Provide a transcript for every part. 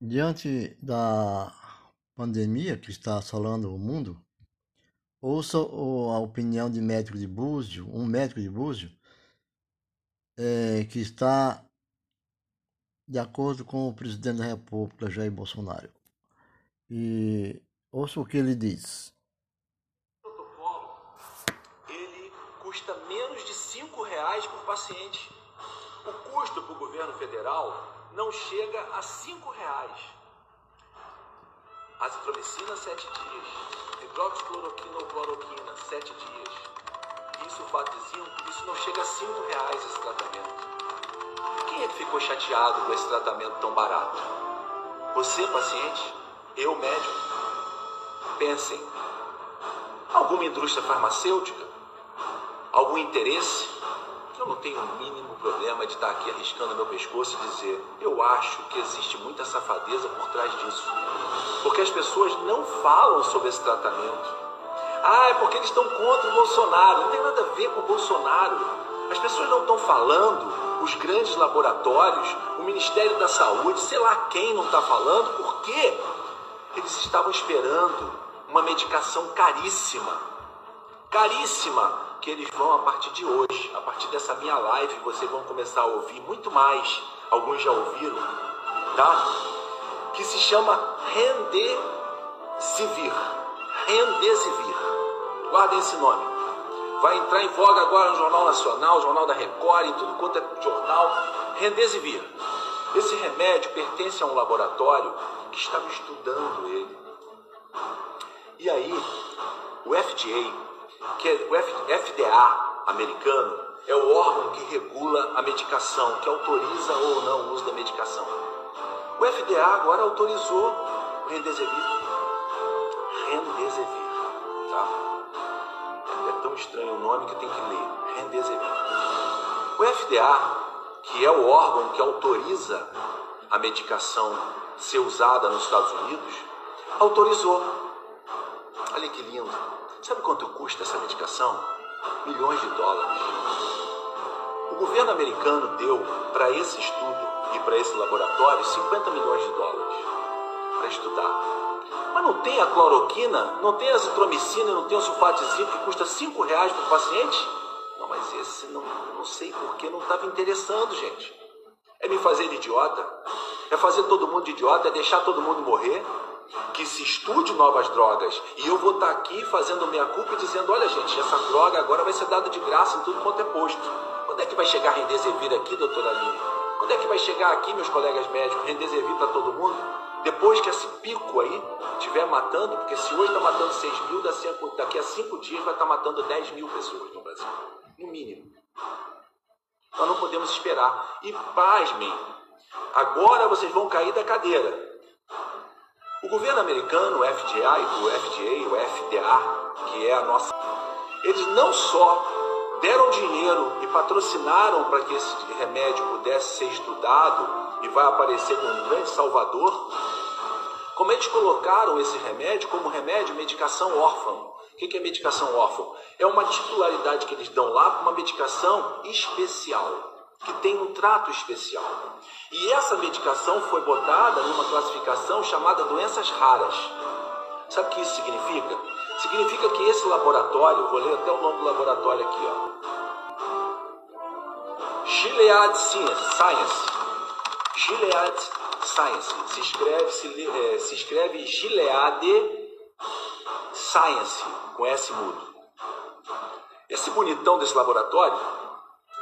Diante da pandemia que está assolando o mundo, ouça a opinião de médico de Búzio, um médico de Búzio, é, que está de acordo com o presidente da República, Jair Bolsonaro. E ouça o que ele diz. O protocolo, ele custa menos de cinco reais por paciente. O custo para o governo federal não chega a cinco reais. Azitromicina, sete dias. Hidroxicloroquina ou cloroquina, sete dias. De zinco, isso não chega a cinco reais esse tratamento. Quem é que ficou chateado com esse tratamento tão barato? Você, paciente? Eu, médico? Pensem. Alguma indústria farmacêutica? Algum interesse? Eu não tenho o mínimo problema de estar aqui arriscando meu pescoço e dizer: eu acho que existe muita safadeza por trás disso. Porque as pessoas não falam sobre esse tratamento. Ah, é porque eles estão contra o Bolsonaro. Não tem nada a ver com o Bolsonaro. As pessoas não estão falando, os grandes laboratórios, o Ministério da Saúde, sei lá quem não está falando, porque eles estavam esperando uma medicação caríssima. Caríssima que eles vão a partir de hoje, a partir dessa minha live, vocês vão começar a ouvir muito mais. Alguns já ouviram, tá? Que se chama Rendesivir. Rendesivir. Guardem esse nome. Vai entrar em voga agora no Jornal Nacional, Jornal da Record, em tudo quanto é jornal. Rendesivir. Esse remédio pertence a um laboratório que estava estudando ele. E aí, o FDA que o FDA americano é o órgão que regula a medicação, que autoriza ou não o uso da medicação. O FDA agora autorizou o Remdesivir. Remdesivir, tá? É tão estranho o nome que tem que ler. Remdesivir. O FDA, que é o órgão que autoriza a medicação ser usada nos Estados Unidos, autorizou. Olha que lindo Sabe quanto custa essa medicação? Milhões de dólares. O governo americano deu para esse estudo e para esse laboratório 50 milhões de dólares para estudar. Mas não tem a cloroquina, não tem a azitromicina, não tem o sulfatizinho que custa 5 reais por paciente? Não, mas esse não, não sei porque não estava interessando, gente. É me fazer de idiota? É fazer todo mundo de idiota? É deixar todo mundo morrer? Que se estude novas drogas. E eu vou estar aqui fazendo minha culpa e dizendo: olha, gente, essa droga agora vai ser dada de graça em tudo quanto é posto. Quando é que vai chegar Rendesevir aqui, doutora Aline? Quando é que vai chegar aqui, meus colegas médicos, Rendesevir para todo mundo? Depois que esse pico aí estiver matando, porque se hoje está matando 6 mil, daqui a 5 dias vai estar tá matando 10 mil pessoas no Brasil. No mínimo. Nós não podemos esperar. E pasmem, agora vocês vão cair da cadeira. O governo americano, o FDA, o FDA, o FDA, que é a nossa, eles não só deram dinheiro e patrocinaram para que esse remédio pudesse ser estudado e vai aparecer como um grande salvador, como eles colocaram esse remédio como remédio medicação órfã. O que é medicação órfã? É uma titularidade que eles dão lá para uma medicação especial que tem um trato especial. E essa medicação foi botada numa classificação chamada doenças raras. Sabe o que isso significa? Significa que esse laboratório, vou ler até o nome do laboratório aqui, ó. Gilead Science. Gilead Science. Se escreve, se, é, se escreve Gilead Science, com S mudo. Esse bonitão desse laboratório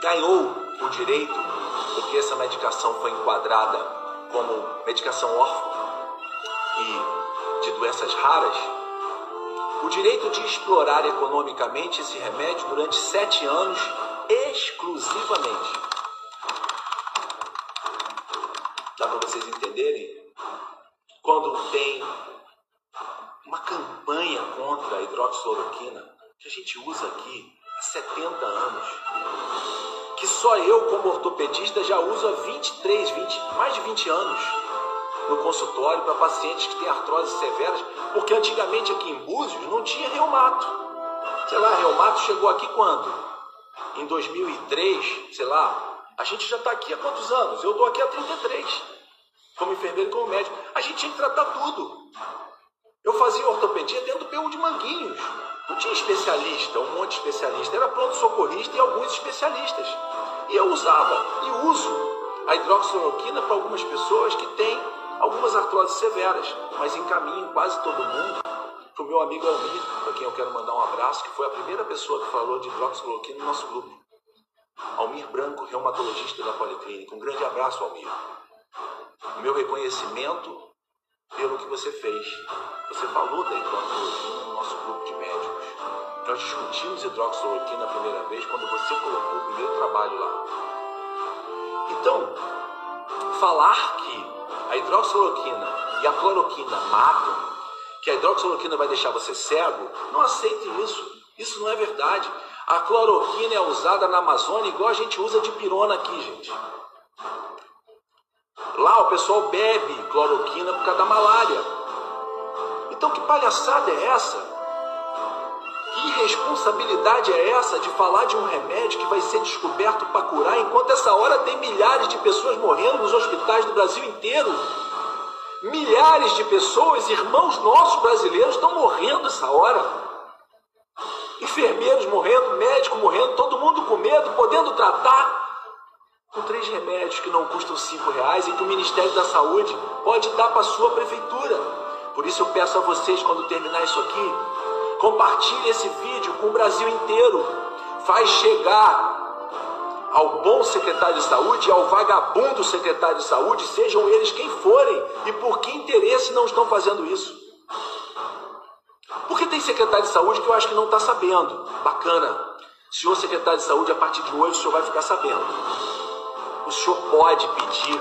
ganhou o direito, porque essa medicação foi enquadrada como medicação órfã e de doenças raras, o direito de explorar economicamente esse remédio durante sete anos exclusivamente. Dá para vocês entenderem? Quando tem uma campanha contra a hidroxicloroquina, que a gente usa aqui há 70 anos, que só eu, como ortopedista, já uso há 23, 20, mais de 20 anos no consultório para pacientes que têm artrose severas, porque antigamente aqui em Búzios não tinha reumato. Sei lá, reumato chegou aqui quando? Em 2003, sei lá. A gente já está aqui há quantos anos? Eu estou aqui há 33. como enfermeiro e como médico. A gente tinha que tratar tudo. Eu fazia ortopedia dentro do PU de Manguinhos. Não tinha especialista, um monte de especialista. Era pronto-socorrista e alguns especialistas. E eu usava e uso a hidroxicloroquina para algumas pessoas que têm algumas artroses severas, mas encaminho quase todo mundo para o meu amigo Almir, para quem eu quero mandar um abraço, que foi a primeira pessoa que falou de hidroxicloroquina no nosso grupo. Almir Branco, reumatologista da Policlínica. Um grande abraço, Almir. O meu reconhecimento pelo que você fez. Você falou da hidroxicloroquina no nosso grupo de médicos. Nós discutimos hidroxicloroquina a primeira vez quando você colocou o primeiro trabalho lá. Então, falar que a hidroxicloroquina e a cloroquina matam, que a hidroxicloroquina vai deixar você cego, não aceite isso. Isso não é verdade. A cloroquina é usada na Amazônia igual a gente usa de pirona aqui, gente. Lá o pessoal bebe cloroquina por causa da malária. Então que palhaçada é essa? Que irresponsabilidade é essa de falar de um remédio que vai ser descoberto para curar, enquanto essa hora tem milhares de pessoas morrendo nos hospitais do Brasil inteiro? Milhares de pessoas, irmãos nossos brasileiros, estão morrendo essa hora enfermeiros morrendo, médico morrendo, todo mundo com medo, podendo tratar com três remédios que não custam cinco reais e que o Ministério da Saúde pode dar para sua prefeitura. Por isso eu peço a vocês, quando terminar isso aqui, compartilhe esse vídeo com o Brasil inteiro. Faz chegar ao bom secretário de saúde e ao vagabundo secretário de saúde, sejam eles quem forem, e por que interesse não estão fazendo isso. Porque tem secretário de saúde que eu acho que não está sabendo. Bacana. Senhor secretário de saúde, a partir de hoje o senhor vai ficar sabendo. O senhor pode pedir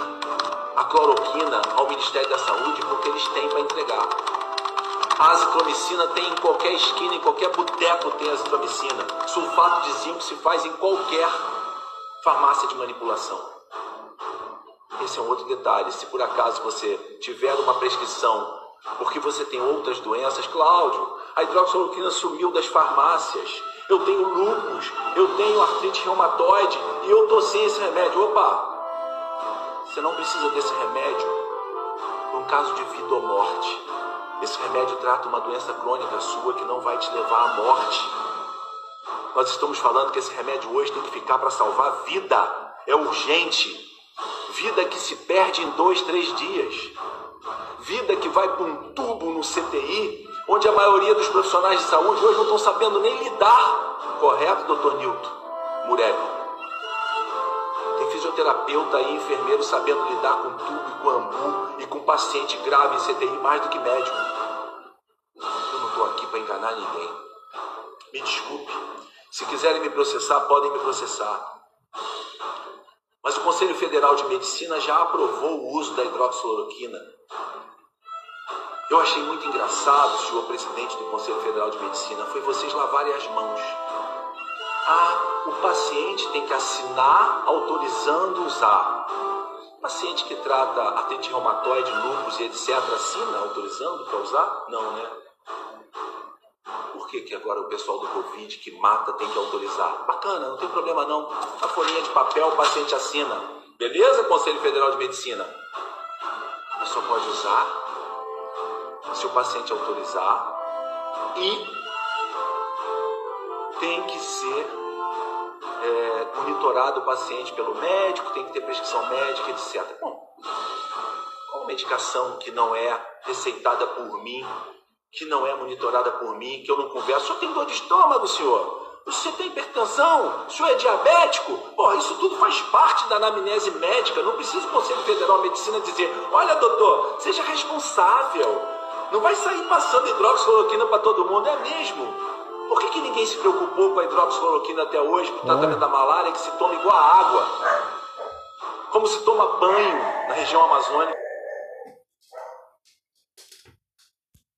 a cloroquina ao Ministério da Saúde porque eles têm para entregar. A azitromicina tem em qualquer esquina, em qualquer boteco tem azitromicina. Sulfato de zinco se faz em qualquer farmácia de manipulação. Esse é um outro detalhe. Se por acaso você tiver uma prescrição porque você tem outras doenças. Cláudio, a hidroxicloroquina sumiu das farmácias. Eu tenho lúpus, eu tenho artrite reumatoide e eu tô sem esse remédio. Opa! Você não precisa desse remédio por um caso de vida ou morte. Esse remédio trata uma doença crônica sua que não vai te levar à morte. Nós estamos falando que esse remédio hoje tem que ficar para salvar vida. É urgente. Vida que se perde em dois, três dias vida que vai para um tubo no CTI, onde a maioria dos profissionais de saúde hoje não estão sabendo nem lidar. Correto, doutor Nilton Murelli? Tem fisioterapeuta e enfermeiro sabendo lidar com tubo e com ambu e com paciente grave em CTI mais do que médico. Eu não estou aqui para enganar ninguém. Me desculpe. Se quiserem me processar, podem me processar. Mas o Conselho Federal de Medicina já aprovou o uso da hidroxicloroquina eu achei muito engraçado, senhor presidente do Conselho Federal de Medicina, foi vocês lavarem as mãos. Ah, o paciente tem que assinar autorizando usar. O paciente que trata artrite reumatoide, lúpus e etc. assina autorizando para usar? Não, né? Por que, que agora o pessoal do Covid que mata tem que autorizar? Bacana, não tem problema não. A folhinha de papel o paciente assina. Beleza, Conselho Federal de Medicina? Só pode usar se o paciente autorizar e tem que ser é, monitorado o paciente pelo médico, tem que ter prescrição médica, etc. Bom, qual medicação que não é receitada por mim, que não é monitorada por mim, que eu não converso? O senhor tem dor de estômago, senhor? Você tem hipertensão? O senhor é diabético? Isso tudo faz parte da anamnese médica. Não precisa o Conselho Federal de Medicina dizer: olha, doutor, seja responsável. Não vai sair passando hidroxicloroquina para todo mundo, é mesmo? Por que, que ninguém se preocupou com a hidroxicloroquina até hoje, para o tratamento da malária, que se toma igual a água? Como se toma banho na região amazônica?